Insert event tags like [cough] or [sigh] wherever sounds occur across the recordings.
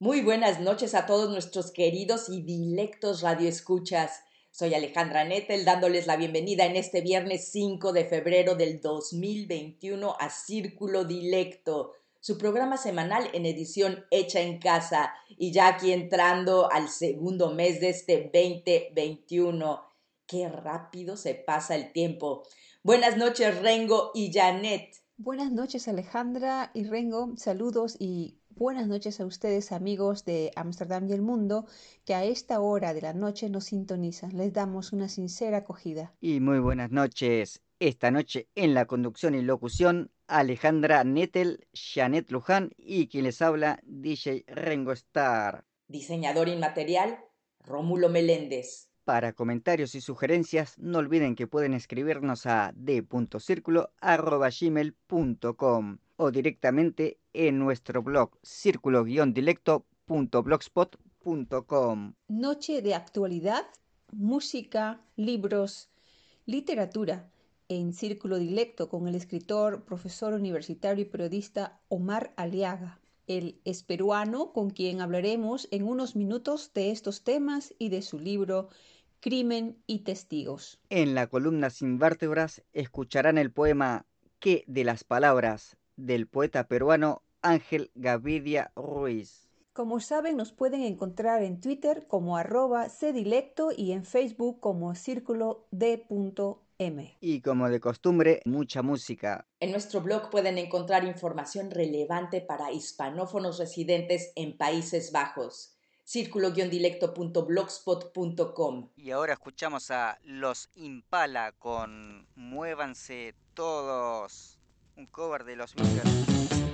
Muy buenas noches a todos nuestros queridos y dilectos radioescuchas. Soy Alejandra Nettel dándoles la bienvenida en este viernes 5 de febrero del 2021 a Círculo Dilecto, su programa semanal en edición hecha en casa y ya aquí entrando al segundo mes de este 2021. Qué rápido se pasa el tiempo. Buenas noches Rengo y Janet. Buenas noches Alejandra y Rengo, saludos y Buenas noches a ustedes amigos de Ámsterdam y el mundo que a esta hora de la noche nos sintonizan. Les damos una sincera acogida. Y muy buenas noches. Esta noche en la conducción y locución Alejandra Nettel, Janet Luján y quien les habla DJ Rengo Star. Diseñador inmaterial Rómulo Meléndez. Para comentarios y sugerencias, no olviden que pueden escribirnos a d.circulo.gmail.com o directamente en nuestro blog círculo-dilecto.blogspot.com. Noche de actualidad, música, libros, literatura en Círculo Dilecto con el escritor, profesor universitario y periodista Omar Aliaga. Él es peruano con quien hablaremos en unos minutos de estos temas y de su libro Crimen y Testigos. En la columna Sin vértebras escucharán el poema ¿Qué de las palabras? del poeta peruano Ángel Gavidia Ruiz. Como saben, nos pueden encontrar en Twitter como arroba cdilecto y en Facebook como círculo d.m. Y como de costumbre, mucha música. En nuestro blog pueden encontrar información relevante para hispanófonos residentes en Países Bajos. círculo-dilecto.blogspot.com. Y ahora escuchamos a Los Impala con Muévanse todos, un cover de los Beatles.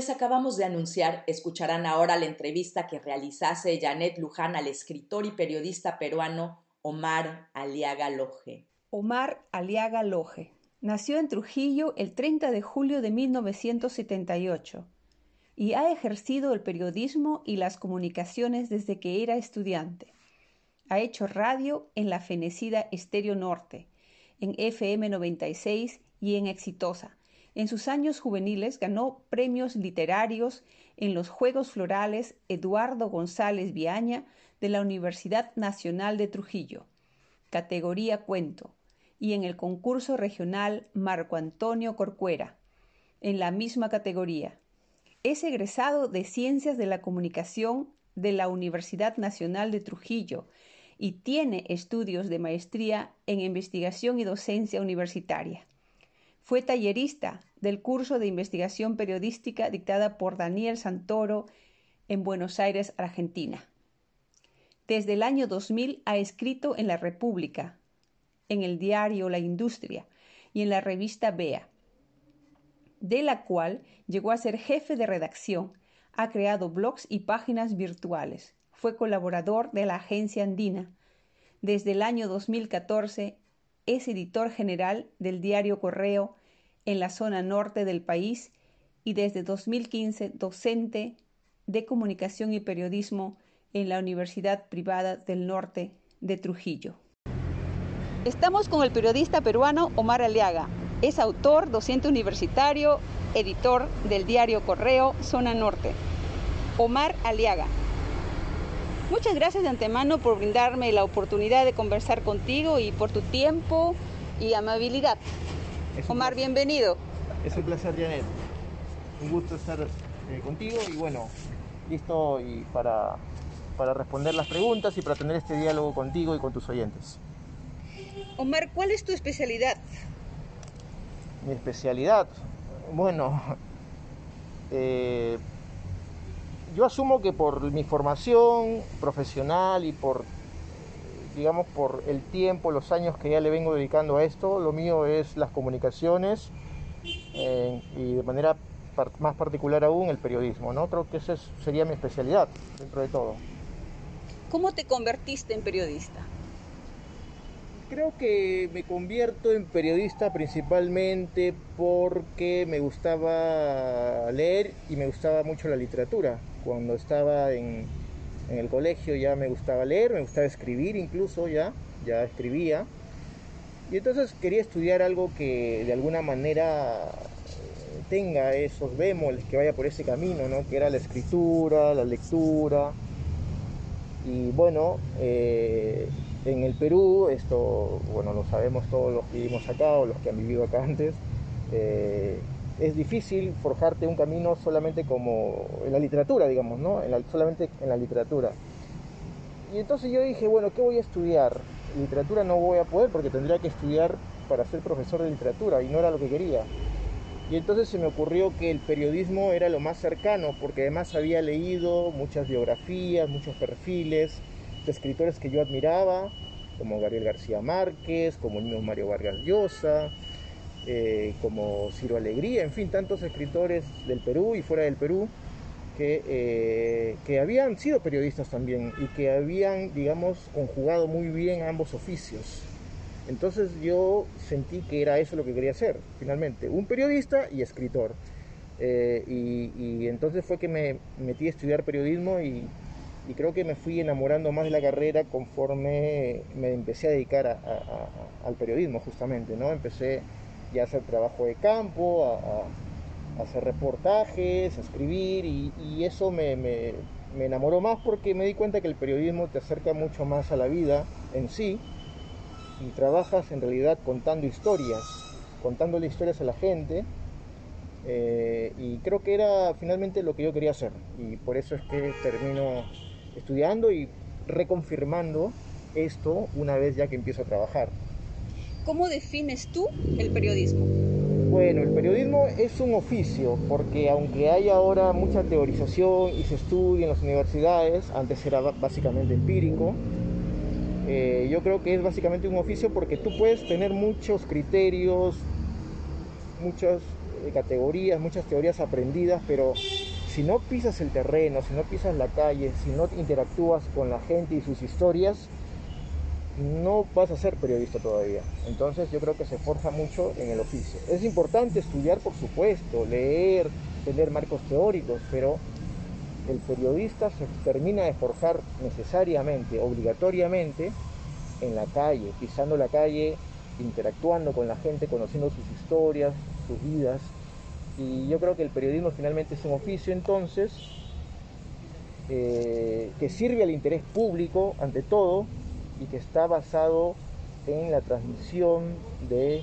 Les acabamos de anunciar, escucharán ahora la entrevista que realizase Janet Luján al escritor y periodista peruano Omar Aliaga Loje. Omar Aliaga Loje nació en Trujillo el 30 de julio de 1978 y ha ejercido el periodismo y las comunicaciones desde que era estudiante. Ha hecho radio en la fenecida Estéreo Norte, en FM 96 y en Exitosa. En sus años juveniles ganó premios literarios en los Juegos Florales Eduardo González Viaña de la Universidad Nacional de Trujillo. categoría cuento, y en el concurso regional Marco Antonio Corcuera, en la misma categoría. Es egresado de Ciencias de la Comunicación de la Universidad Nacional de Trujillo y tiene estudios de maestría en investigación y docencia universitaria. Fue tallerista del curso de investigación periodística dictada por Daniel Santoro en Buenos Aires, Argentina. Desde el año 2000 ha escrito en La República, en el diario La Industria y en la revista Bea, de la cual llegó a ser jefe de redacción. Ha creado blogs y páginas virtuales. Fue colaborador de la agencia andina. Desde el año 2014 es editor general del diario Correo en la zona norte del país y desde 2015 docente de comunicación y periodismo en la Universidad Privada del Norte de Trujillo. Estamos con el periodista peruano Omar Aliaga. Es autor, docente universitario, editor del diario Correo Zona Norte. Omar Aliaga. Muchas gracias de antemano por brindarme la oportunidad de conversar contigo y por tu tiempo y amabilidad. Omar, bienvenido. Es un placer, Janet. Un gusto estar eh, contigo y bueno, listo y para, para responder las preguntas y para tener este diálogo contigo y con tus oyentes. Omar, ¿cuál es tu especialidad? Mi especialidad, bueno, [laughs] eh, yo asumo que por mi formación profesional y por, digamos, por el tiempo, los años que ya le vengo dedicando a esto, lo mío es las comunicaciones eh, y de manera par- más particular aún el periodismo, ¿no? Creo que esa es- sería mi especialidad dentro de todo. ¿Cómo te convertiste en periodista? Creo que me convierto en periodista principalmente porque me gustaba leer y me gustaba mucho la literatura. Cuando estaba en, en el colegio ya me gustaba leer, me gustaba escribir incluso ya, ya escribía. Y entonces quería estudiar algo que de alguna manera eh, tenga esos bemoles, que vaya por ese camino, ¿no? Que era la escritura, la lectura. Y bueno, eh, en el Perú, esto, bueno, lo sabemos todos los que vivimos acá o los que han vivido acá antes, eh, es difícil forjarte un camino solamente como en la literatura, digamos, ¿no? En la- solamente en la literatura. Y entonces yo dije, bueno, ¿qué voy a estudiar? Literatura no voy a poder porque tendría que estudiar para ser profesor de literatura y no era lo que quería. Y entonces se me ocurrió que el periodismo era lo más cercano, porque además había leído muchas biografías, muchos perfiles de escritores que yo admiraba, como Gabriel García Márquez, como mismo Mario Vargas Llosa, eh, como Ciro Alegría, en fin, tantos escritores del Perú y fuera del Perú que, eh, que habían sido periodistas también y que habían, digamos, conjugado muy bien ambos oficios. Entonces yo sentí que era eso lo que quería hacer, finalmente, un periodista y escritor. Eh, y, entonces fue que me metí a estudiar periodismo y, creo que me fui enamorando más de la carrera conforme me empecé a dedicar al periodismo justamente, ¿no? Empecé a hacer trabajo de campo, a, hacer reportajes, a escribir y, y eso me, me- me enamoró más porque me di cuenta que el periodismo te acerca mucho más a la vida en sí y trabajas en realidad contando historias, contándole historias a la gente. eh, y creo que era finalmente lo que yo quería hacer. Y por eso es que termino estudiando y reconfirmando esto una vez ya que empiezo a trabajar. ¿Cómo defines tú el periodismo? Bueno, el periodismo es un oficio, porque aunque hay ahora mucha teorización y se estudia en las universidades, antes era básicamente empírico, eh, yo creo que es básicamente un oficio porque tú puedes tener muchos criterios, muchas eh, categorías, muchas teorías aprendidas, pero si no pisas el terreno, si no pisas la calle, si no interactúas con la gente y sus historias, no vas a ser periodista todavía. Entonces yo creo que se forja mucho en el oficio. Es importante estudiar, por supuesto, leer, tener marcos teóricos, pero el periodista se termina de forjar necesariamente, obligatoriamente, en la calle, pisando la calle, interactuando con la gente, conociendo sus historias, sus vidas. Y yo creo que el periodismo finalmente es un oficio entonces eh, que sirve al interés público ante todo y que está basado en la transmisión de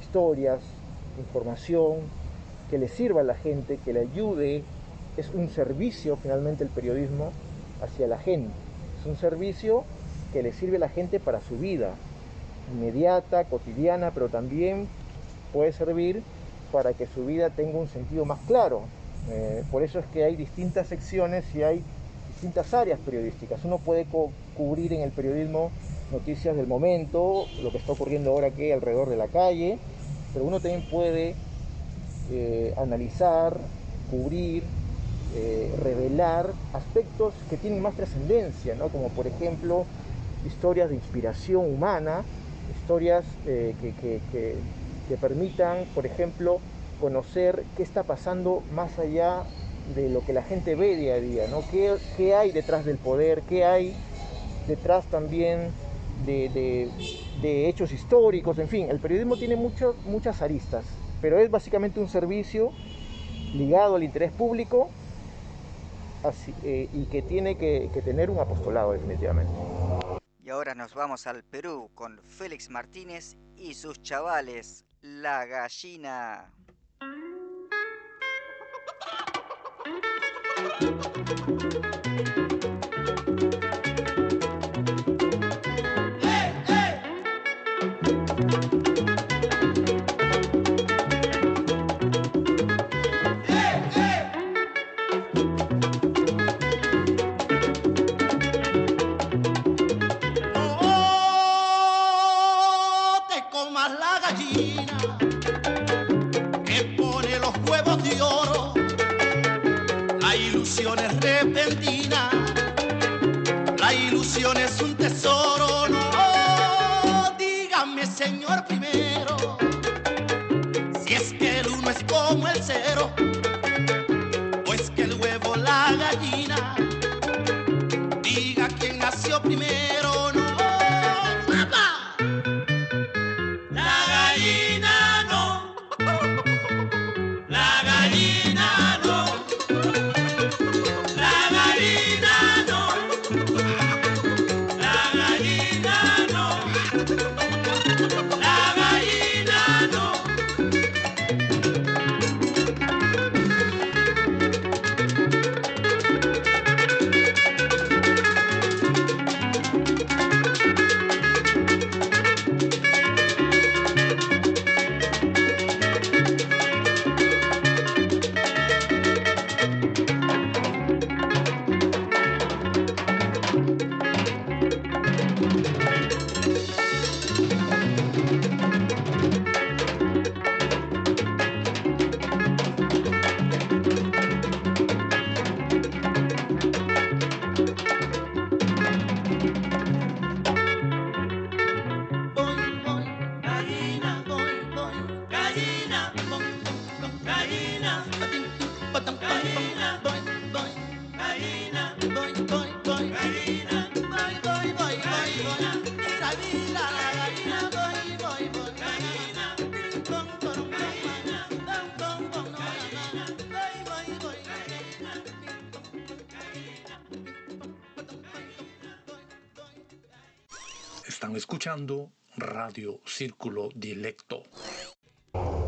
historias, información que le sirva a la gente, que le ayude. Es un servicio finalmente el periodismo hacia la gente. Es un servicio que le sirve a la gente para su vida, inmediata, cotidiana, pero también puede servir para que su vida tenga un sentido más claro. Eh, por eso es que hay distintas secciones y hay distintas áreas periodísticas. Uno puede cubrir en el periodismo noticias del momento, lo que está ocurriendo ahora aquí alrededor de la calle, pero uno también puede eh, analizar, cubrir, eh, revelar aspectos que tienen más trascendencia, ¿no? como por ejemplo historias de inspiración humana, historias eh, que, que, que, permitan, por ejemplo, conocer qué está pasando más allá de lo que la gente ve día a día, ¿no? ¿Qué, qué hay detrás del poder? ¿Qué hay detrás también de, de, hechos históricos? En fin, el periodismo tiene muchas aristas, pero es básicamente un servicio ligado al interés público así, eh, y que tiene que, que tener un apostolado definitivamente. Y ahora nos vamos al Perú con Félix Martínez y sus chavales, La Gallina. Señor primero, escuchando Radio Círculo Dilecto.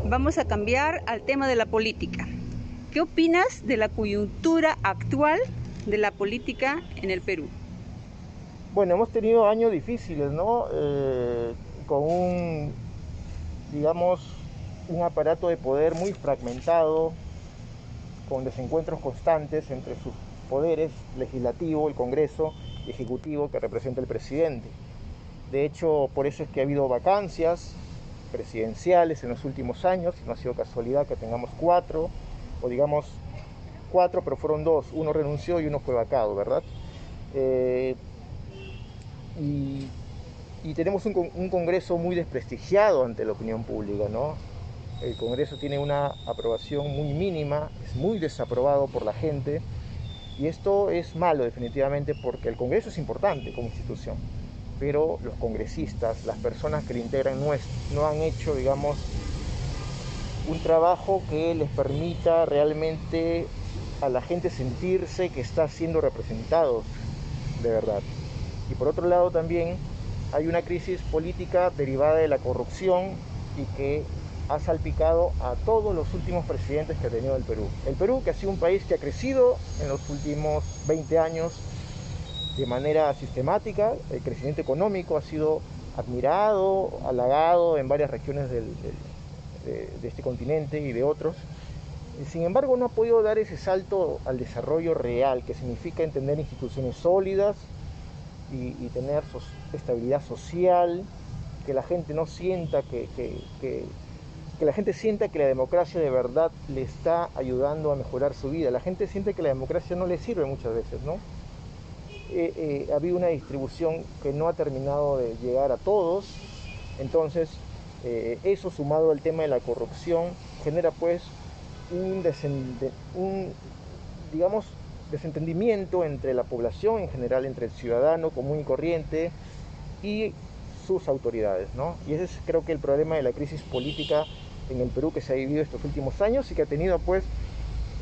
Vamos a cambiar al tema de la política. ¿Qué opinas de la coyuntura actual de la política en el Perú? Bueno, hemos tenido años difíciles, ¿no? Eh, con un, digamos, un aparato de poder muy fragmentado, con desencuentros constantes entre sus poderes, legislativo, el Congreso y ejecutivo que representa el presidente. De hecho, por eso es que ha habido vacancias presidenciales en los últimos años, no ha sido casualidad que tengamos cuatro, o digamos cuatro, pero fueron dos, uno renunció y uno fue vacado, ¿verdad? Eh, y, tenemos un, un Congreso muy desprestigiado ante la opinión pública, ¿no? El Congreso tiene una aprobación muy mínima, es muy desaprobado por la gente, y esto es malo definitivamente porque el Congreso es importante como institución, pero los congresistas, las personas que lo integran no, no han hecho, digamos, un trabajo que les permita realmente a la gente sentirse que está siendo representados de verdad. Y por otro lado también hay una crisis política derivada de la corrupción y que ha salpicado a todos los últimos presidentes que ha tenido el Perú. El Perú, que ha sido un país que ha crecido en los últimos 20 años de manera sistemática, el crecimiento económico ha sido admirado, halagado en varias regiones de, este continente y de otros. Sin embargo, no ha podido dar ese salto al desarrollo real, que significa entender instituciones sólidas y, tener estabilidad social, que la gente no sienta que, que, la gente sienta que la democracia de verdad le está ayudando a mejorar su vida. La gente siente que la democracia no le sirve muchas veces, ¿no? Eh, eh, ha habido una distribución que no ha terminado de llegar a todos, entonces eh, eso sumado al tema de la corrupción genera pues un, desentendimiento entre la población en general, entre el ciudadano común y corriente y sus autoridades, ¿no? Y ese es creo que el problema de la crisis política en el Perú que se ha vivido estos últimos años y que ha tenido pues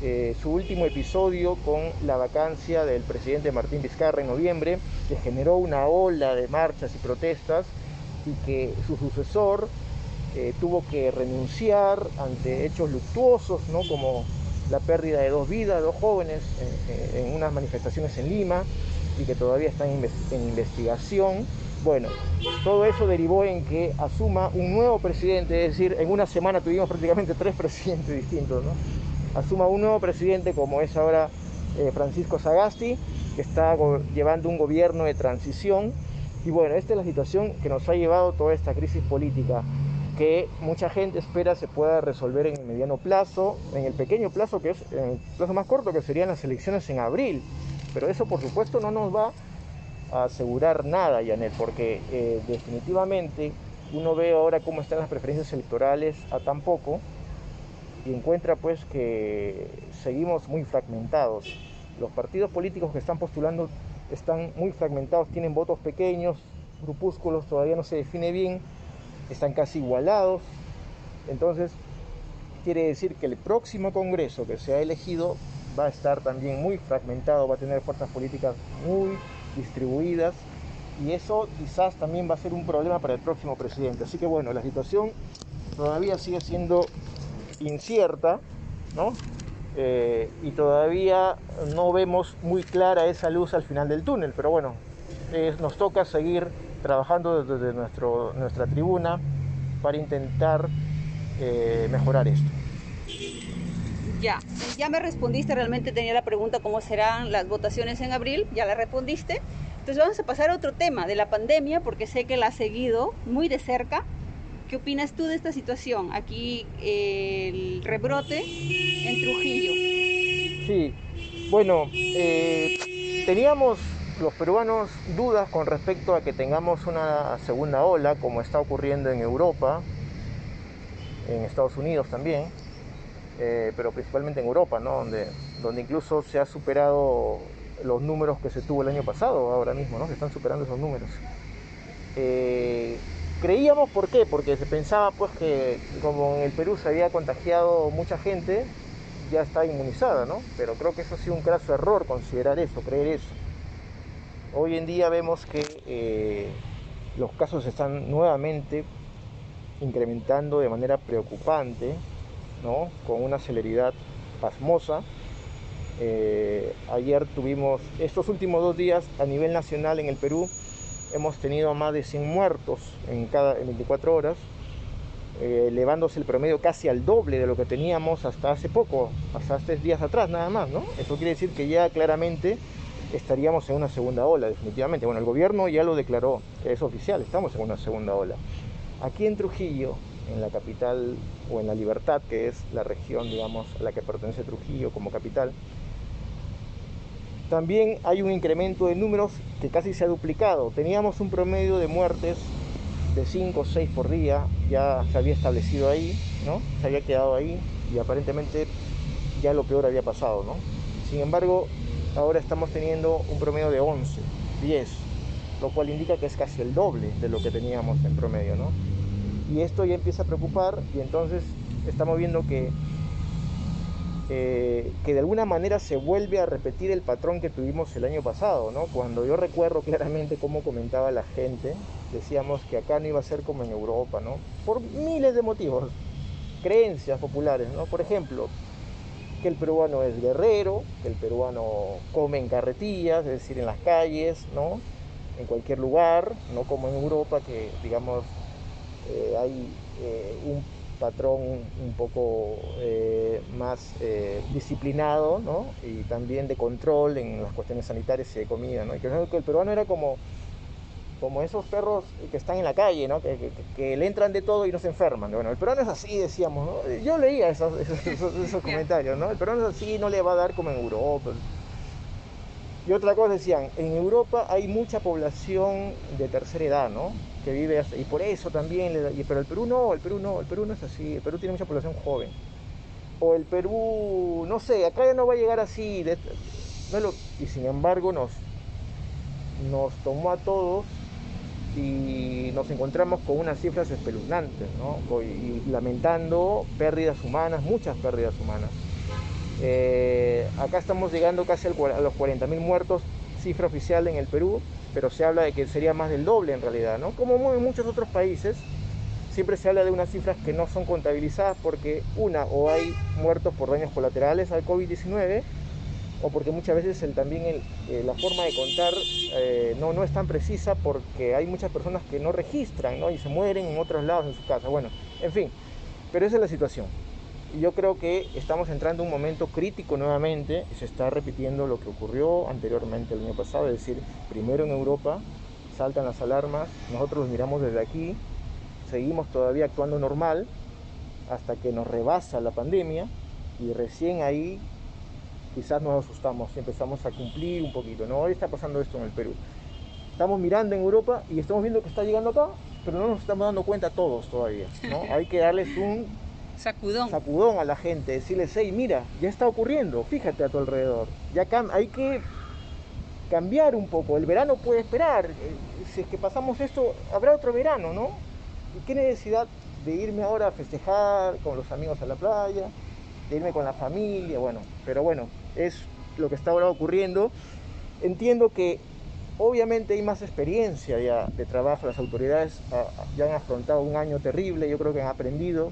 eh, su último episodio con la vacancia del presidente Martín Vizcarra en noviembre, que generó una ola de marchas y protestas y que su sucesor eh, tuvo que renunciar ante hechos luctuosos, ¿no? como la pérdida de dos vidas, dos jóvenes en, en unas manifestaciones en Lima y que todavía están en investigación. Bueno, todo eso derivó en que asuma un nuevo presidente, es decir, en una semana tuvimos prácticamente tres presidentes distintos, ¿no? Asuma un nuevo presidente como es ahora eh, Francisco Sagasti, que está llevando un gobierno de transición. Y bueno, esta es la situación que nos ha llevado toda esta crisis política, que mucha gente espera se pueda resolver en el mediano plazo, en el pequeño plazo que es, el plazo más corto que serían las elecciones en abril. Pero eso por supuesto no nos va a asegurar nada, Janet, porque eh, definitivamente uno ve ahora cómo están las preferencias electorales a tan poco y encuentra pues que seguimos muy fragmentados. Los partidos políticos que están postulando están muy fragmentados, tienen votos pequeños, grupúsculos, todavía no se define bien, están casi igualados. Entonces, quiere decir que el próximo Congreso que se ha elegido va a estar también muy fragmentado, va a tener fuerzas políticas muy distribuidas y eso quizás también va a ser un problema para el próximo presidente. Así que bueno, la situación todavía sigue siendo incierta, ¿no? Eh, y todavía no vemos muy clara esa luz al final del túnel, pero bueno, eh, nos toca seguir trabajando desde nuestro, nuestra tribuna para intentar eh, mejorar esto. Ya, ya me respondiste, realmente tenía la pregunta cómo serán las votaciones en abril, ya la respondiste. Entonces vamos a pasar a otro tema de la pandemia, porque sé que la has seguido muy de cerca ¿Qué opinas tú de esta situación? Aquí el rebrote en Trujillo. Sí, bueno, eh, teníamos los peruanos dudas con respecto a que tengamos una segunda ola, como está ocurriendo en Europa, en Estados Unidos también, eh, pero principalmente en Europa, ¿no? donde, incluso se ha superado los números que se tuvo el año pasado, ahora mismo, ¿no? se están superando esos números. Eh, creíamos, ¿por qué? Porque se pensaba pues que como en el Perú se había contagiado mucha gente, ya está inmunizada, ¿no? Pero creo que eso ha sido un craso error considerar eso, creer eso. Hoy en día vemos que eh, los casos están nuevamente incrementando de manera preocupante, ¿no? Con una celeridad pasmosa. Eh, ayer tuvimos, estos últimos dos días a nivel nacional en el Perú, hemos tenido más de 100 muertos en cada en 24 horas, eh, elevándose el promedio casi al doble de lo que teníamos hasta hace poco, hasta hace días atrás nada más, ¿no? Eso quiere decir que ya claramente estaríamos en una segunda ola, definitivamente. Bueno, el gobierno ya lo declaró, es oficial, estamos en una segunda ola. Aquí en Trujillo, en la capital o en la Libertad, que es la región, digamos, a la que pertenece Trujillo como capital, también hay un incremento de números que casi se ha duplicado. Teníamos un promedio de muertes de 5 o 6 por día, ya se había establecido ahí, ¿no? Se había quedado ahí y aparentemente ya lo peor había pasado, ¿no? Sin embargo, ahora estamos teniendo un promedio de 11, 10, lo cual indica que es casi el doble de lo que teníamos en promedio, ¿no? Y esto ya empieza a preocupar y entonces estamos viendo que eh, que de alguna manera se vuelve a repetir el patrón que tuvimos el año pasado, ¿no? Cuando yo recuerdo claramente cómo comentaba la gente, decíamos que acá no iba a ser como en Europa, ¿no? Por miles de motivos, creencias populares, ¿no? Por ejemplo, que el peruano es guerrero, que el peruano come en carretillas, es decir, en las calles, ¿no? En cualquier lugar, no como en Europa, que digamos eh, hay eh, un patrón un poco eh, más eh, disciplinado ¿no? y también de control en las cuestiones sanitarias y de comida. ¿no? Y creo que el peruano era como, como esos perros que están en la calle, ¿no? que, que, que le entran de todo y no se enferman. Bueno, el peruano es así, decíamos. ¿no? Yo leía [laughs] esos, esos, esos, esos comentarios. ¿no? El peruano es así, no le va a dar como en Europa. Y otra cosa decían, en Europa hay mucha población de tercera edad, ¿no? Que vive, y por eso también, le y- pero el Perú no, el Perú no, el Perú no es así, el Perú tiene mucha población joven. O el Perú, no sé, acá ya no va a llegar así, y sin embargo nos, nos tomó a todos y nos encontramos con unas cifras espeluznantes, ¿no? Y, lamentando pérdidas humanas, muchas pérdidas humanas. Eh, acá estamos llegando casi a los 40.000 muertos, cifra oficial en el Perú, pero se habla de que sería más del doble en realidad, ¿no? Como en muchos otros países, siempre se habla de unas cifras que no son contabilizadas porque una, o hay muertos por daños colaterales al COVID-19, o porque muchas veces también eh, la forma de contar eh, no, no es tan precisa porque hay muchas personas que no registran ¿no? y se mueren en otros lados en su casa. Bueno, en fin, pero esa es la situación. Y yo creo que estamos entrando en un momento crítico nuevamente se está repitiendo lo que ocurrió anteriormente el año pasado, es decir, primero en Europa saltan las alarmas, nosotros los miramos desde aquí, seguimos todavía actuando normal hasta que nos rebasa la pandemia y recién ahí quizás nos asustamos y empezamos a cumplir un poquito, ¿no? Hoy está pasando esto en el Perú. Estamos mirando en Europa y estamos viendo que está llegando acá, pero no nos estamos dando cuenta todos todavía, ¿no? [laughs] Hay que darles un Sacudón. sacudón a la gente, decirles, hey, mira, ya está ocurriendo, fíjate a tu alrededor. Ya hay que cambiar un poco. El verano puede esperar. eh, Si es que pasamos esto, habrá otro verano, ¿no? ¿Y qué necesidad de irme ahora a festejar con los amigos a la playa, de irme con la familia? Bueno, pero bueno, es lo que está ahora ocurriendo. Entiendo que obviamente hay más experiencia ya de trabajo, las autoridades ya han afrontado un año terrible, yo creo que han aprendido,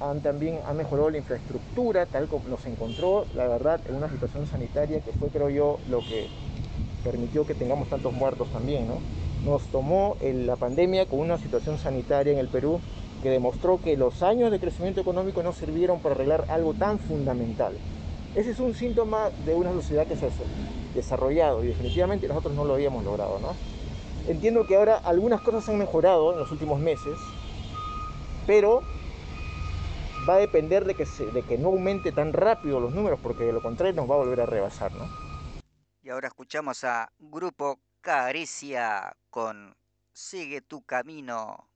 han también han mejorado la infraestructura, tal como nos encontró, la verdad, en una situación sanitaria que fue, creo yo, lo que permitió que tengamos tantos muertos también, ¿no? Nos tomó el- la pandemia con una situación sanitaria en el Perú que demostró que los años de crecimiento económico no sirvieron para arreglar algo tan fundamental. Ese es un síntoma de una sociedad que se ha desarrollado y definitivamente nosotros no lo habíamos logrado, ¿no? Entiendo que ahora algunas cosas han mejorado en los últimos meses, pero va a depender de que, se- de que no aumente tan rápido los números, porque de lo contrario nos va a volver a rebasar, ¿no? Y ahora escuchamos a Grupo Caricia con Sigue tu camino.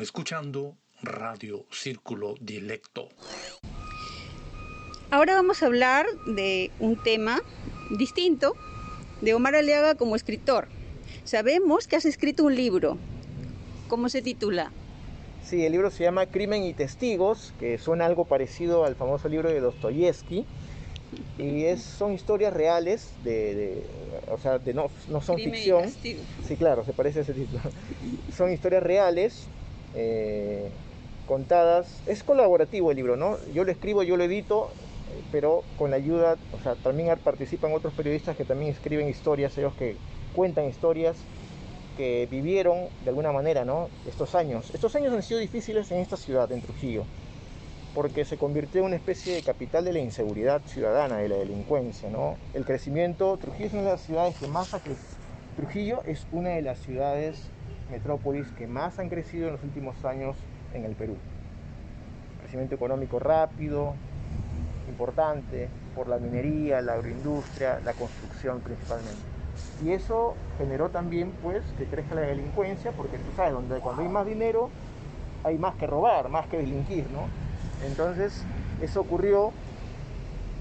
Escuchando Radio Círculo Dilecto. Ahora vamos a hablar de un tema distinto de Omar Aliaga como escritor. Sabemos que has escrito un libro. ¿Cómo se titula? Sí, el libro se llama Crimen y Testigos, que suena algo parecido al famoso libro de Dostoyevsky. Y es, son historias reales, de, de- o sea, de no, no son Crimen y ficción. castigo. Sí, claro, se parece a ese título. Son historias reales, eh, contadas. Es colaborativo el libro, ¿no? Yo lo escribo, yo lo edito, pero con la ayuda, o sea, también participan otros periodistas que también escriben historias, ellos que cuentan historias que vivieron de alguna manera, ¿no? Estos años. Estos años han sido difíciles en esta ciudad, en Trujillo, porque se convirtió en una especie de capital de la inseguridad ciudadana, de la delincuencia, ¿no? El crecimiento, Trujillo es una de las ciudades que más ha crecido. Trujillo es una de las ciudades metrópolis que más han crecido en los últimos años en el Perú. Crecimiento económico rápido, importante, por la minería, la agroindustria, la construcción principalmente. Y eso generó también pues que crezca la delincuencia, porque tú sabes, donde cuando hay más dinero hay más que robar, más que delinquir, ¿no? Entonces eso ocurrió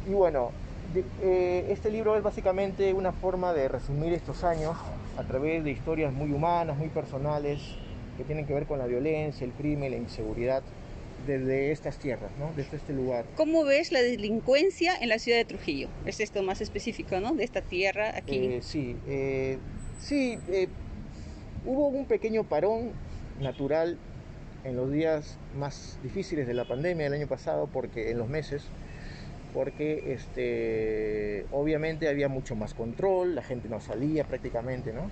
y bueno, de- eh, este libro es básicamente una forma de resumir estos años a través de historias muy humanas, muy personales, que tienen que ver con la violencia, el crimen, la inseguridad, desde estas tierras, ¿no? Desde este lugar. ¿Cómo ves la delincuencia en la ciudad de Trujillo? Es esto más específico, ¿no? De esta tierra aquí. Eh, sí, eh, sí, eh, hubo un pequeño parón natural en los días más difíciles de la pandemia del año pasado, porque en los meses, porque este, obviamente había mucho más control, la gente no salía prácticamente, ¿no?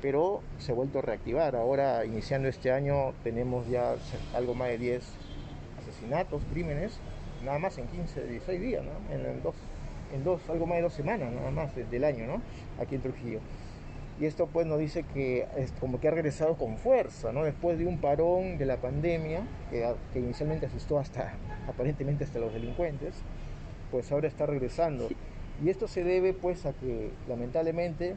Pero se ha vuelto a reactivar. Ahora, iniciando este año, tenemos ya algo más de 10 asesinatos, crímenes, nada más en 15, 16 días, ¿no? En, dos, en dos, algo más de dos semanas, nada más de- del año, ¿no? Aquí en Trujillo. Y esto pues nos dice que como que ha regresado con fuerza, ¿no? Después de un parón de la pandemia, que, que inicialmente asustó hasta, [laughs] aparentemente hasta los delincuentes, pues ahora está regresando. Y esto se debe pues a que lamentablemente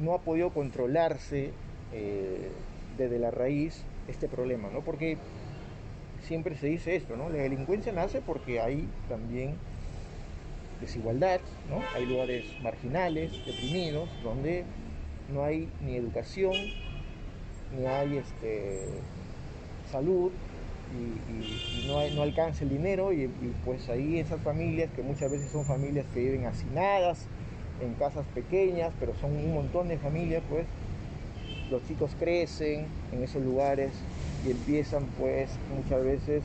no ha podido controlarse eh, desde la raíz este problema, ¿no? Porque siempre se dice esto, ¿no? La delincuencia nace porque hay también desigualdad, ¿no? Hay lugares marginales, deprimidos, donde no hay ni educación, ni hay este, salud, y, no, no alcanza el dinero, y, y pues ahí esas familias, que muchas veces son familias que viven hacinadas, en casas pequeñas, pero son un montón de familias, pues los chicos crecen en esos lugares y empiezan pues muchas veces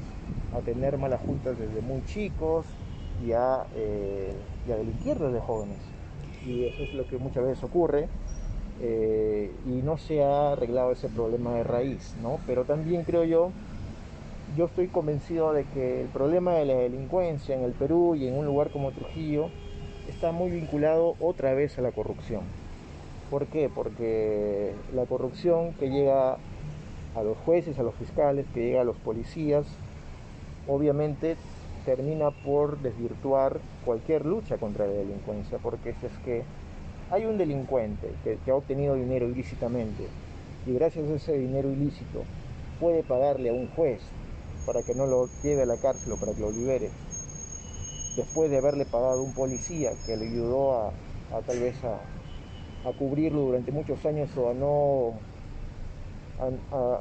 a tener malas juntas desde muy chicos y a, eh, y a delinquir desde jóvenes. Y eso es lo que muchas veces ocurre eh, y no se ha arreglado ese problema de raíz, ¿no? Pero también creo yo, yo estoy convencido de que el problema de la delincuencia en el Perú y en un lugar como Trujillo está muy vinculado otra vez a la corrupción. ¿Por qué? Porque la corrupción que llega a los jueces, a los fiscales, que llega a los policías, obviamente termina por desvirtuar cualquier lucha contra la delincuencia, porque si es que hay un delincuente que, que ha obtenido dinero ilícitamente y gracias a ese dinero ilícito puede pagarle a un juez para que no lo lleve a la cárcel o para que lo libere, después de haberle pagado un policía que le ayudó a, tal vez a, cubrirlo durante muchos años o a no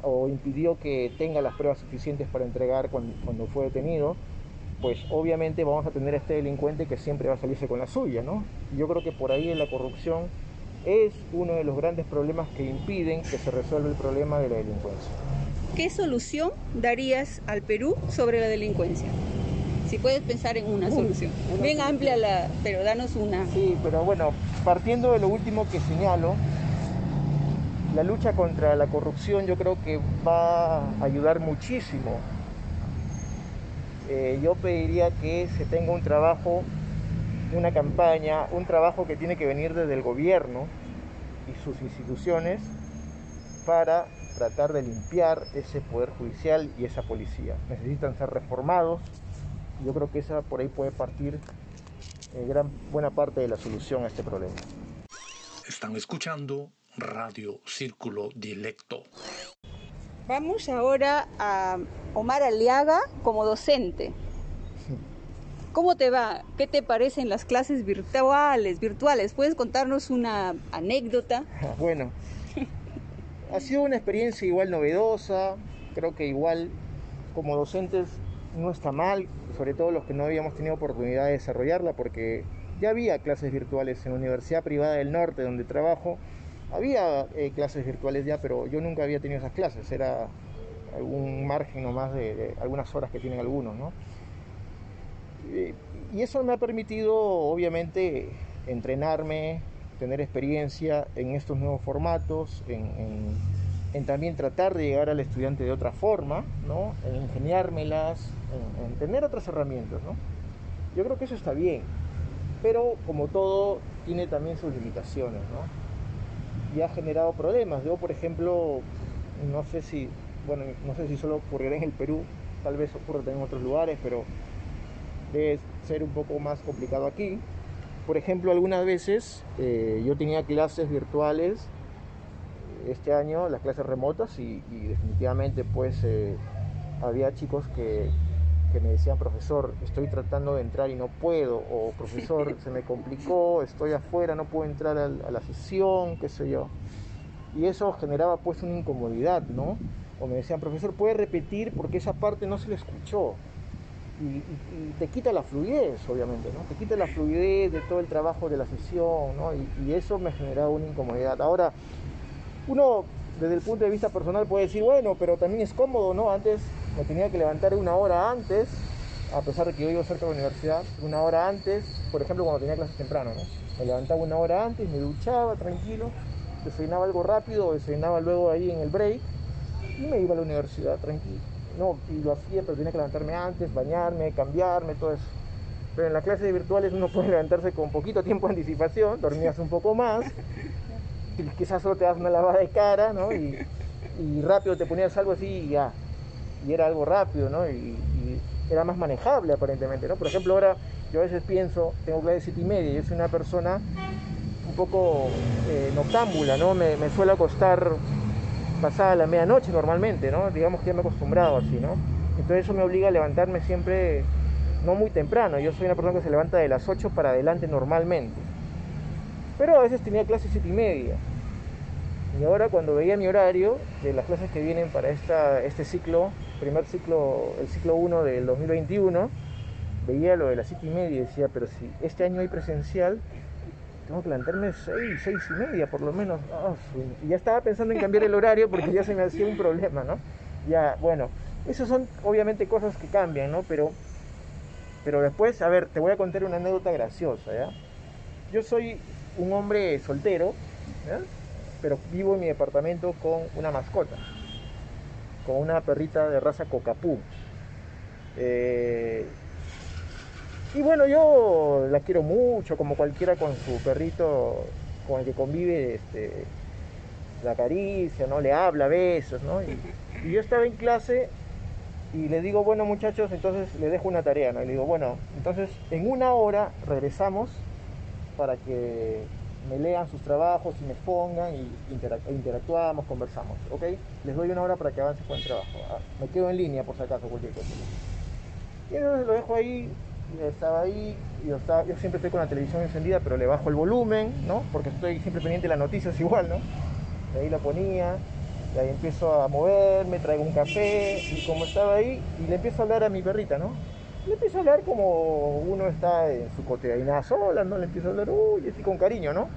o impidió que tenga las pruebas suficientes para entregar cuando, cuando fue detenido, pues obviamente vamos a tener a este delincuente que siempre va a salirse con la suya, ¿no? Yo creo que por ahí la corrupción es uno de los grandes problemas que impiden que se resuelva el problema de la delincuencia. ¿Qué solución darías al Perú sobre la delincuencia? Si puedes pensar en una Uy, solución. una Bien solución. amplia la, pero danos una. Sí, pero bueno, partiendo de lo último que señalo, la lucha contra la corrupción yo creo que va a ayudar muchísimo. Eh, yo pediría que se tenga un trabajo, una campaña, un trabajo que tiene que venir desde el gobierno y sus instituciones para tratar de limpiar ese poder judicial y esa policía. Necesitan ser reformados. Yo creo que esa por ahí puede partir eh, gran, buena parte de la solución a este problema. Están escuchando Radio Círculo Dilecto. Vamos ahora a Omar Aliaga como docente. ¿Cómo te va? ¿Qué te parecen las clases virtuales? virtuales? ¿Puedes contarnos una anécdota? Bueno, ha sido una experiencia igual novedosa, creo que igual como docentes no está mal, sobre todo los que no habíamos tenido oportunidad de desarrollarla, porque ya había clases virtuales en la Universidad Privada del Norte, donde trabajo, había eh, clases virtuales ya, pero yo nunca había tenido esas clases, era algún margen nomás de, de algunas horas que tienen algunos, ¿no? Eh, y eso me ha permitido, obviamente, entrenarme, tener experiencia en estos nuevos formatos, en, también tratar de llegar al estudiante de otra forma, ¿no? En ingeniármelas, en, en tener otras herramientas, ¿no? Yo creo que eso está bien, pero como todo, tiene también sus limitaciones, ¿no? Y ha generado problemas. Yo, por ejemplo, no sé si, bueno, no sé si solo ocurrirá en el Perú, tal vez ocurre también en otros lugares, pero debe ser un poco más complicado aquí. Por ejemplo, algunas veces eh, yo tenía clases virtuales este año, las clases remotas, y, y definitivamente pues eh, había chicos que, que me decían, profesor, estoy tratando de entrar y no puedo, o profesor, se me complicó, estoy afuera, no puedo entrar al- a la sesión, qué sé yo. Y eso generaba pues una incomodidad, ¿no? O me decían, profesor, ¿puede repetir porque esa parte no se le escuchó? Y, te quita la fluidez, obviamente, ¿no? Te quita la fluidez de todo el trabajo de la sesión, ¿no? Y, eso me generaba una incomodidad. Ahora, uno desde el punto de vista personal puede decir, bueno, pero también es cómodo, ¿no? Antes me tenía que levantar una hora antes, a pesar de que yo vivo cerca de la universidad, una hora antes, por ejemplo, cuando tenía clases temprano, ¿no? Me levantaba una hora antes, me duchaba tranquilo, desayunaba algo rápido, desayunaba luego ahí en el break y me iba a la universidad tranquilo. No, y lo hacía, pero tenía que levantarme antes, bañarme, cambiarme, todo eso. Pero en las clases virtuales uno puede levantarse con poquito tiempo de anticipación, dormías un poco más, y quizás solo te das una lavada de cara, ¿no? Y, y rápido te ponías algo así y ya. Y era algo rápido, ¿no? Y, era más manejable aparentemente, ¿no? Por ejemplo, ahora yo a veces pienso, tengo clase de siete y media, yo soy una persona un poco eh, noctámbula, ¿no? Me, me suele acostar pasada la medianoche normalmente, ¿no? Digamos que ya me he acostumbrado así, ¿no? Entonces eso me obliga a levantarme siempre no muy temprano. Yo soy una persona que se levanta de las 8 para adelante normalmente. Pero a veces tenía clases 7 y media. Y ahora cuando veía mi horario de las clases que vienen para este ciclo, primer ciclo, el ciclo 1 del 2021, veía lo de las 7 y media y decía, pero si este año hay presencial, tengo que levantarme 6, 6 y media por lo menos. Ah, y ya estaba pensando en cambiar el horario porque ya se me hacía un problema, ¿no? Ya, bueno, esas son obviamente cosas que cambian, ¿no? Pero, pero después, a ver, te voy a contar una anécdota graciosa, ¿ya? Yo soy un hombre soltero, ¿ya? Pero vivo en mi departamento con una mascota, con una perrita de raza cocapú. Eh, y bueno, yo la quiero mucho, como cualquiera con su perrito con el que convive, este, la acaricia, ¿no? Le habla, besos, ¿no? Y, y yo estaba en clase y le digo, bueno muchachos, entonces le dejo una tarea, ¿no? Y le digo, bueno, entonces en una hora regresamos para que me lean sus trabajos y me expongan y interac- e interactuamos, conversamos, ¿ok? Les doy una hora para que avancen con el trabajo. Ah, Me quedo en línea por si acaso, cualquier cosa. Y entonces lo dejo ahí, estaba ahí, yo, estaba- yo siempre estoy con la televisión encendida, pero le bajo el volumen, ¿no? Porque estoy siempre pendiente de las noticias igual, ¿no? Y ahí la ponía, y ahí empiezo a moverme, traigo un café, y como estaba ahí, y le empiezo a hablar a mi perrita, ¿no? Le empiezo a hablar como uno está en su cotidianidad sola, ¿no? Le empiezo a hablar, uy, así con cariño, ¿no?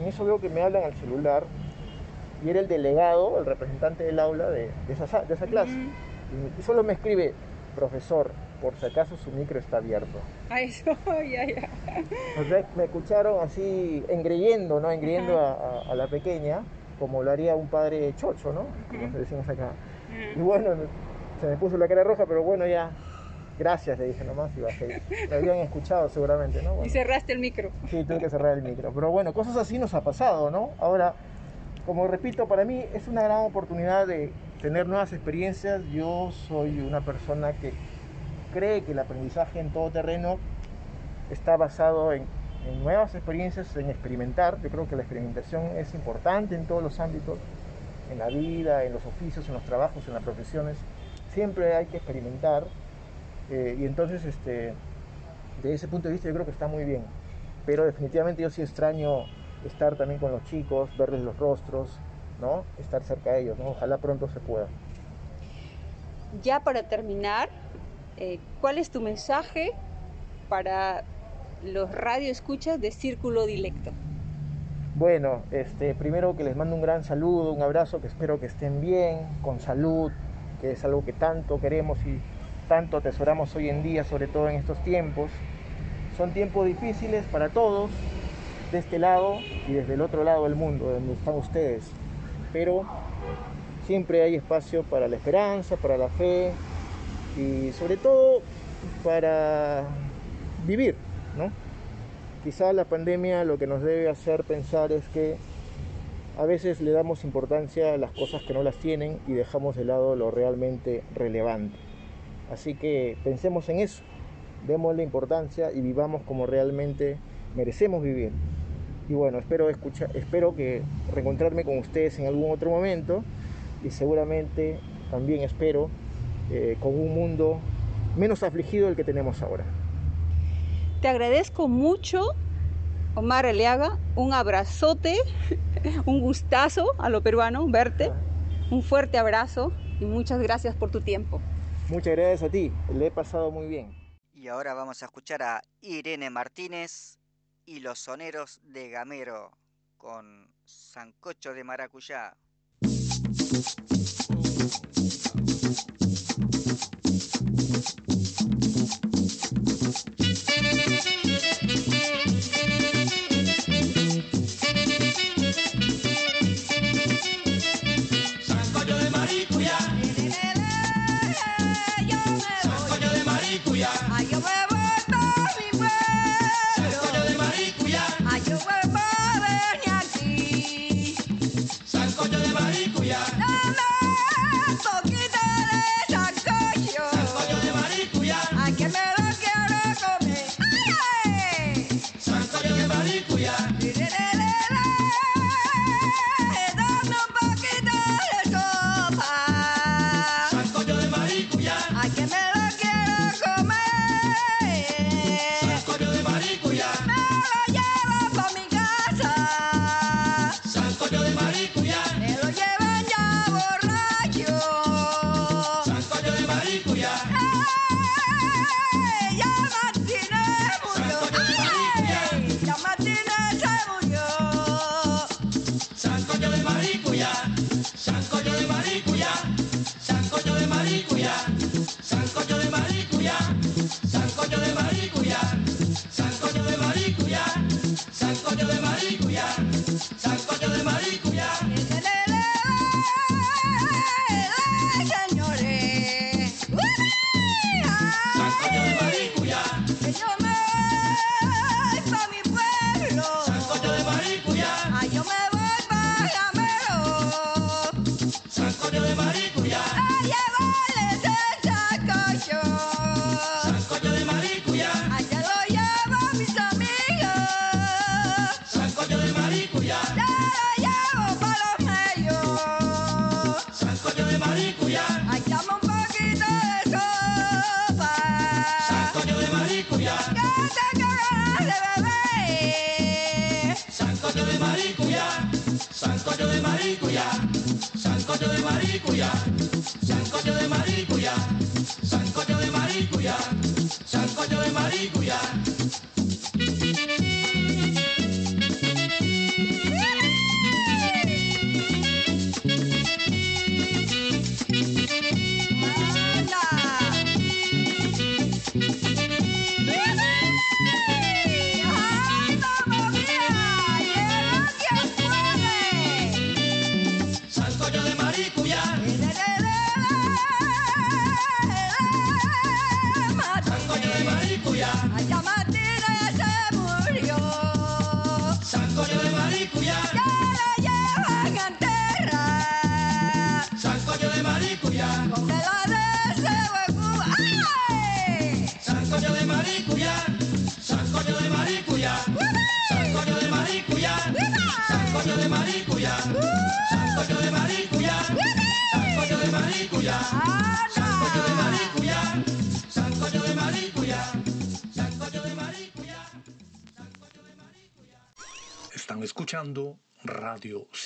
En eso veo que me hablan al celular, y era el delegado, el representante del aula de, de esa, sa- de esa clase. Y solo me escribe, profesor, por si acaso su micro está abierto. A eso, ya, ya. O sea, me escucharon así engreíendo, ¿no? Engreíendo a, a- a la pequeña, como lo haría un padre chocho, ¿no? Como se decimos acá. Y bueno, se me puso la cara roja, pero bueno, ya. Gracias, le dije nomás y bajé. Me habían escuchado seguramente, ¿no? Y cerraste el micro. sí, tuve que cerrar el micro. Pero bueno, cosas así nos ha pasado, ¿no? Ahora, como repito, para mí es una gran oportunidad de tener nuevas experiencias. Yo soy una persona que cree que el aprendizaje en todo terreno está basado en, en nuevas experiencias, en experimentar. Yo creo que la experimentación es importante en todos los ámbitos. en la vida, en los oficios, en los trabajos, en las profesiones, siempre hay que experimentar eh, y entonces este, de ese punto de vista yo creo que está muy bien, pero definitivamente yo sí extraño estar también con los chicos, verles los rostros, ¿no? estar cerca de ellos, ¿no? ojalá pronto se pueda. Ya para terminar, eh, ¿cuál es tu mensaje para los radioescuchas de Círculo Dilecto? Bueno, este, primero que les mando un gran saludo, un abrazo, que espero que estén bien, con salud, que es algo que tanto queremos y tanto atesoramos hoy en día, sobre todo en estos tiempos. Son tiempos difíciles para todos, de este lado y desde el otro lado del mundo, donde están ustedes. Pero siempre hay espacio para la esperanza, para la fe y sobre todo para vivir, ¿no? Quizá la pandemia lo que nos debe hacer pensar es que a veces le damos importancia a las cosas que no las tienen y dejamos de lado lo realmente relevante. Así que pensemos en eso, démosle importancia y vivamos como realmente merecemos vivir. Y bueno, espero, escuchar, espero que reencontrarme con ustedes en algún otro momento y seguramente también espero eh, con un mundo menos afligido del que tenemos ahora. Te agradezco mucho, Omar Aliaga, un abrazote, [laughs] un gustazo a lo peruano verte, un fuerte abrazo y muchas gracias por tu tiempo. Muchas gracias a ti, le he pasado muy bien. Y ahora vamos a escuchar a Irene Martínez y los soneros de Gamero con Sancocho de Maracuyá.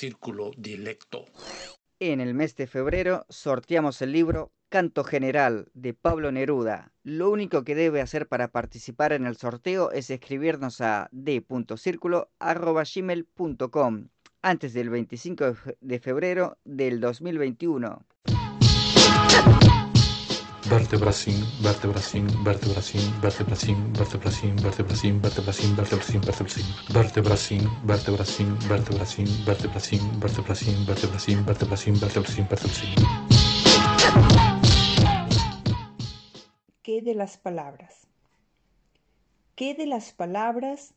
Círculo. En el mes de febrero sorteamos el libro Canto General de Pablo Neruda. Lo único que debe hacer para participar en el sorteo es escribirnos a d.circulo.gmail.com antes del 25 de fe- de febrero del 2021. Vertebracin, vertebracin, vertebracin, vertebracin, vertebracin, vertebracin, vertebracin, vertebracin, vertebracin, vertebracin, vertebracin, vertebracin, vertebracin, vertebracin, vertebracin, vertebracin, vertebracin, vertebracin. ¿Qué de las palabras? ¿Qué de las palabras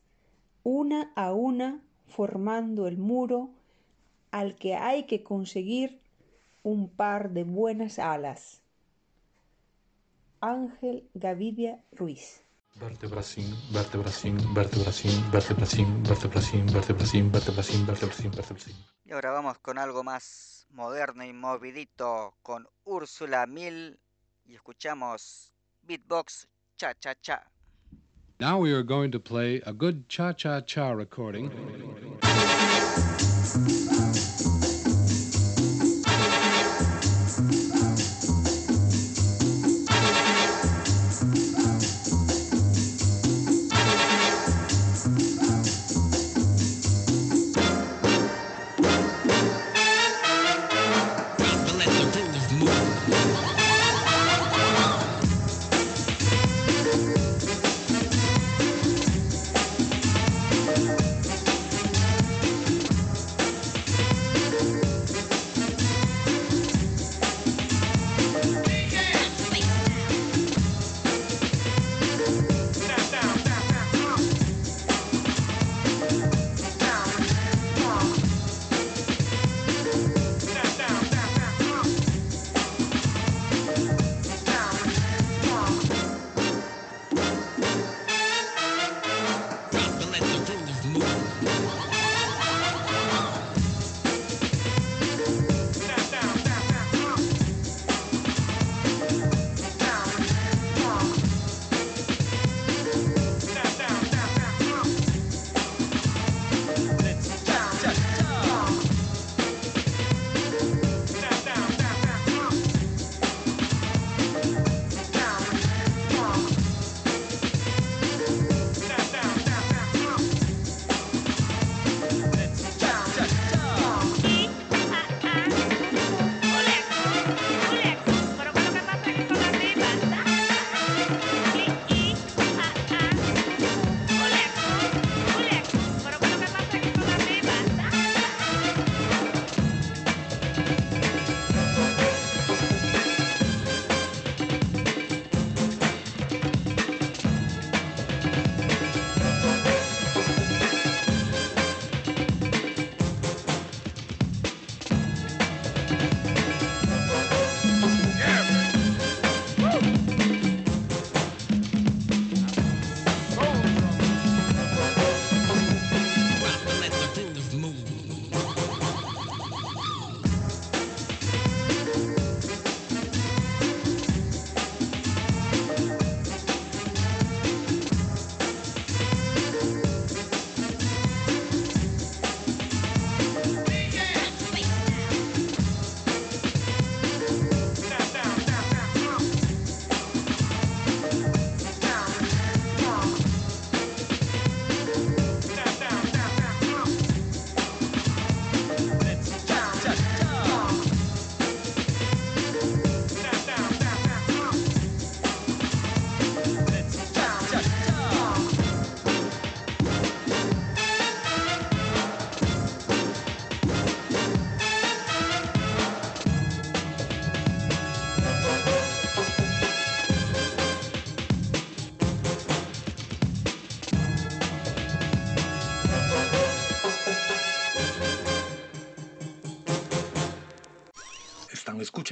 una a una formando el muro al que hay que conseguir un par de buenas alas? Ángel Gavidia Ruiz. Y ahora vamos con algo más moderno y movidito con Úrsula Mil y escuchamos Beatbox Cha Cha Cha. Now we are going to play a good cha cha cha recording.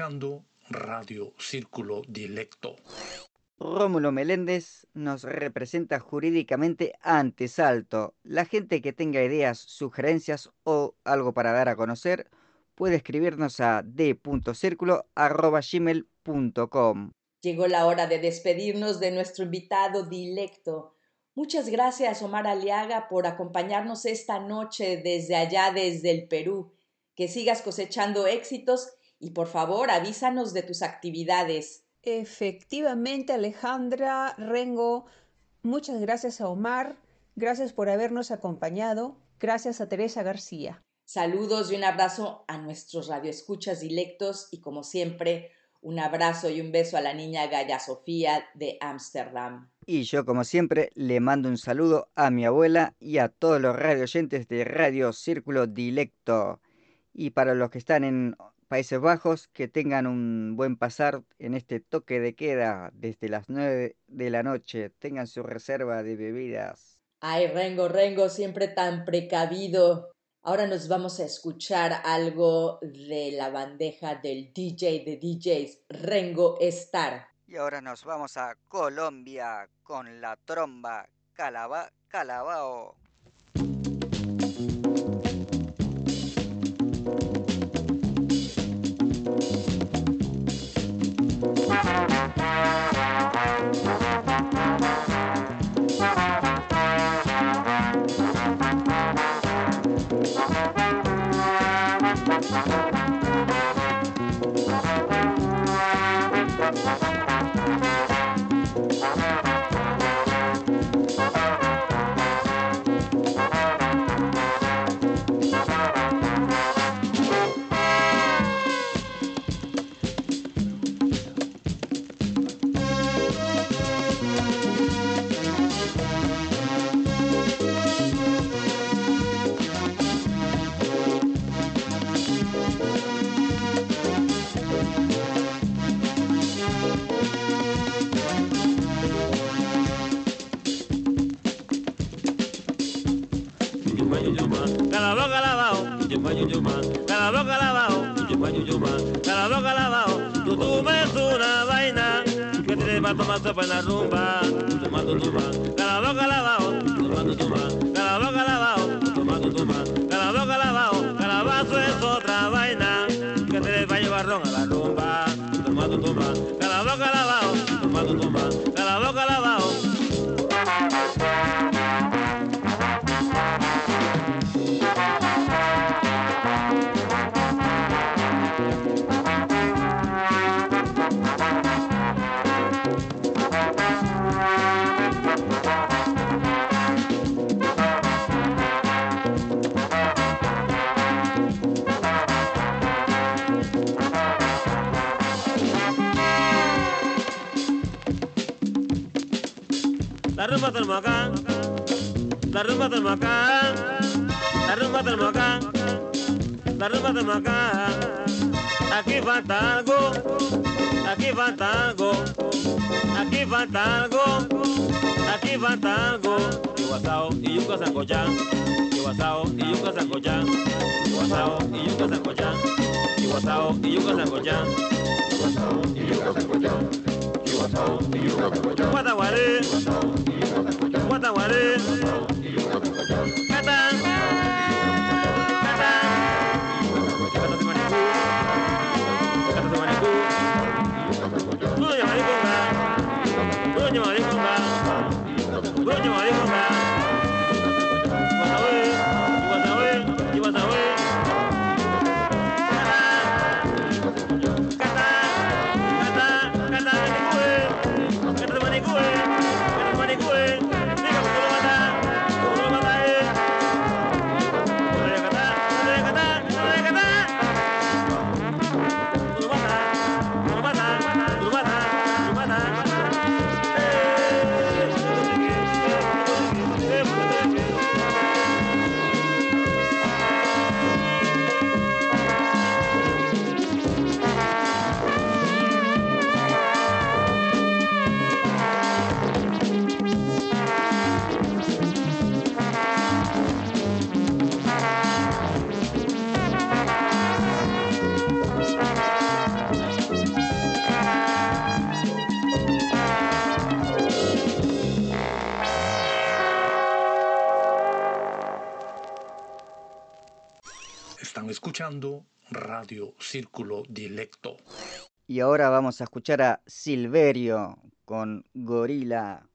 Escuchando Radio Círculo Dilecto. Rómulo Meléndez nos representa jurídicamente ante Salto. La gente que tenga ideas, sugerencias o algo para dar a conocer puede escribirnos a d.circulo.gmail.com. Llegó la hora de despedirnos de nuestro invitado dilecto. Muchas gracias, Omar Aliaga, por acompañarnos esta noche desde allá, desde el Perú. Que sigas cosechando éxitos y por favor avísanos de tus actividades. Efectivamente, Alejandra Rengo, muchas gracias a Omar, gracias por habernos acompañado, gracias a Teresa García. Saludos y un abrazo a nuestros radioescuchas dilectos y como siempre, un abrazo y un beso a la niña Gaya Sofía de Ámsterdam. Y yo, como siempre, le mando un saludo a mi abuela y a todos los radioyentes de Radio Círculo Dilecto. Y para los que están en Países Bajos, que tengan un buen pasar en este toque de queda desde las 9 de la noche. Tengan su reserva de bebidas. Ay, Rengo, Rengo, siempre tan precavido. Ahora nos vamos a escuchar algo de la bandeja del DJ de DJs, Rengo Star. Y ahora nos vamos a Colombia con la tromba Calaba Calabao. Calabao, te va a tomar sopa en la rumba. Del Macán, la rumba del la rumba del Macán, la rumba del Macán. Aquí falta algo, aquí falta algo, aquí falta algo, aquí falta algo. Iguasao y yuca sancochán, iguasao y yuca sancochán, iguasao y yuca sancochán, iguasao y y Guataguaré, Catán, Círculo Dilecto. Y ahora vamos a escuchar a Silverio con Gorila.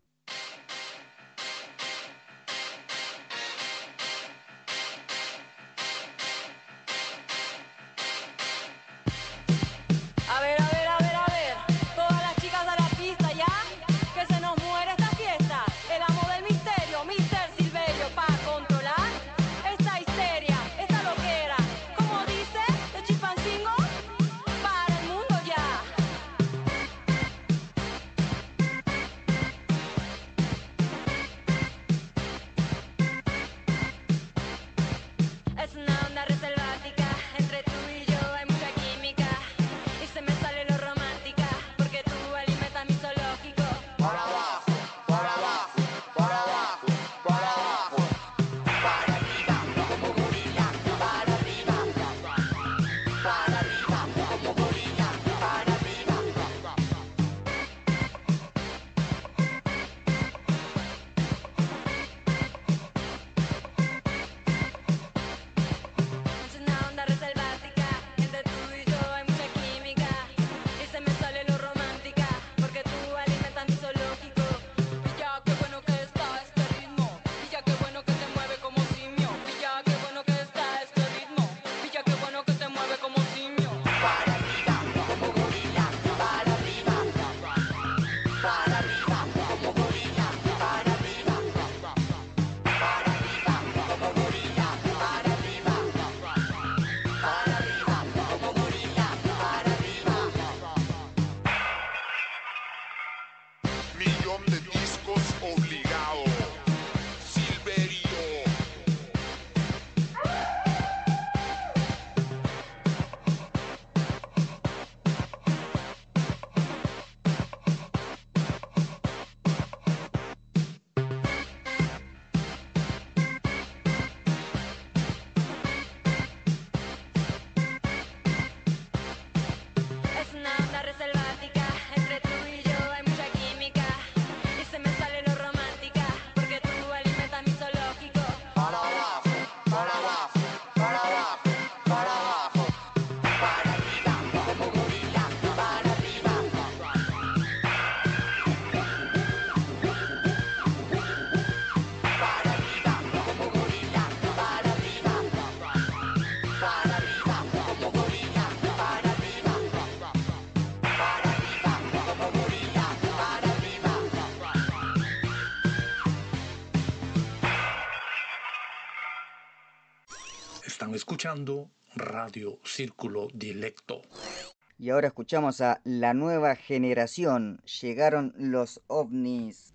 Escuchando Radio Círculo Dilecto. Y ahora escuchamos a la nueva generación. Llegaron los ovnis.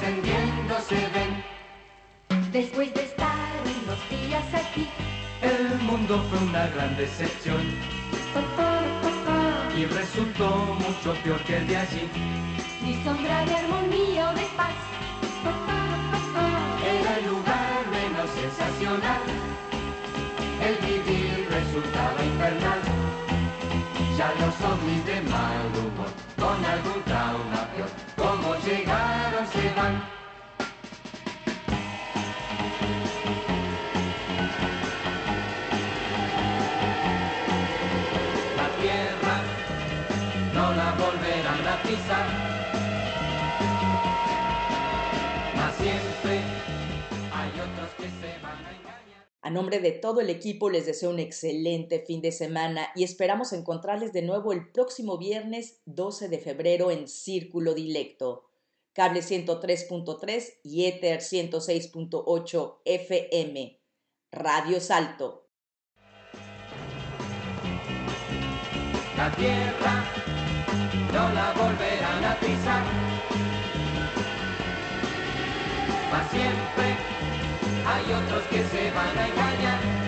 Ya descendiendo se ven. Después de estar unos días aquí, El mundo fue una gran decepción y resultó mucho peor que el de allí. ni sombra de armonía o de paz. Era el lugar menos sensacional. El vivir resultaba infernal. Ya los ovnis de mal humor, con algún trauma llegaron se van. La tierra no la volverán a pisar. Siempre hay otros que se van a engañar. A nombre de todo el equipo les deseo un excelente fin de semana y esperamos encontrarles de nuevo el próximo viernes 12 de febrero en Círculo Dilecto, cable 103.3 y Ether 106.8 FM, Radio Salto. La tierra no la volverán a pisar. Mas siempre hay otros que se van a engañar.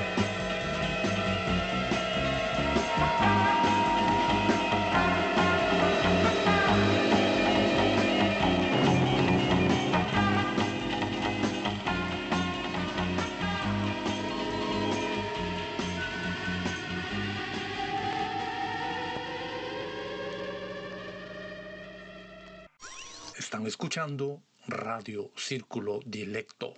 Están escuchando Radio Círculo Dilecto.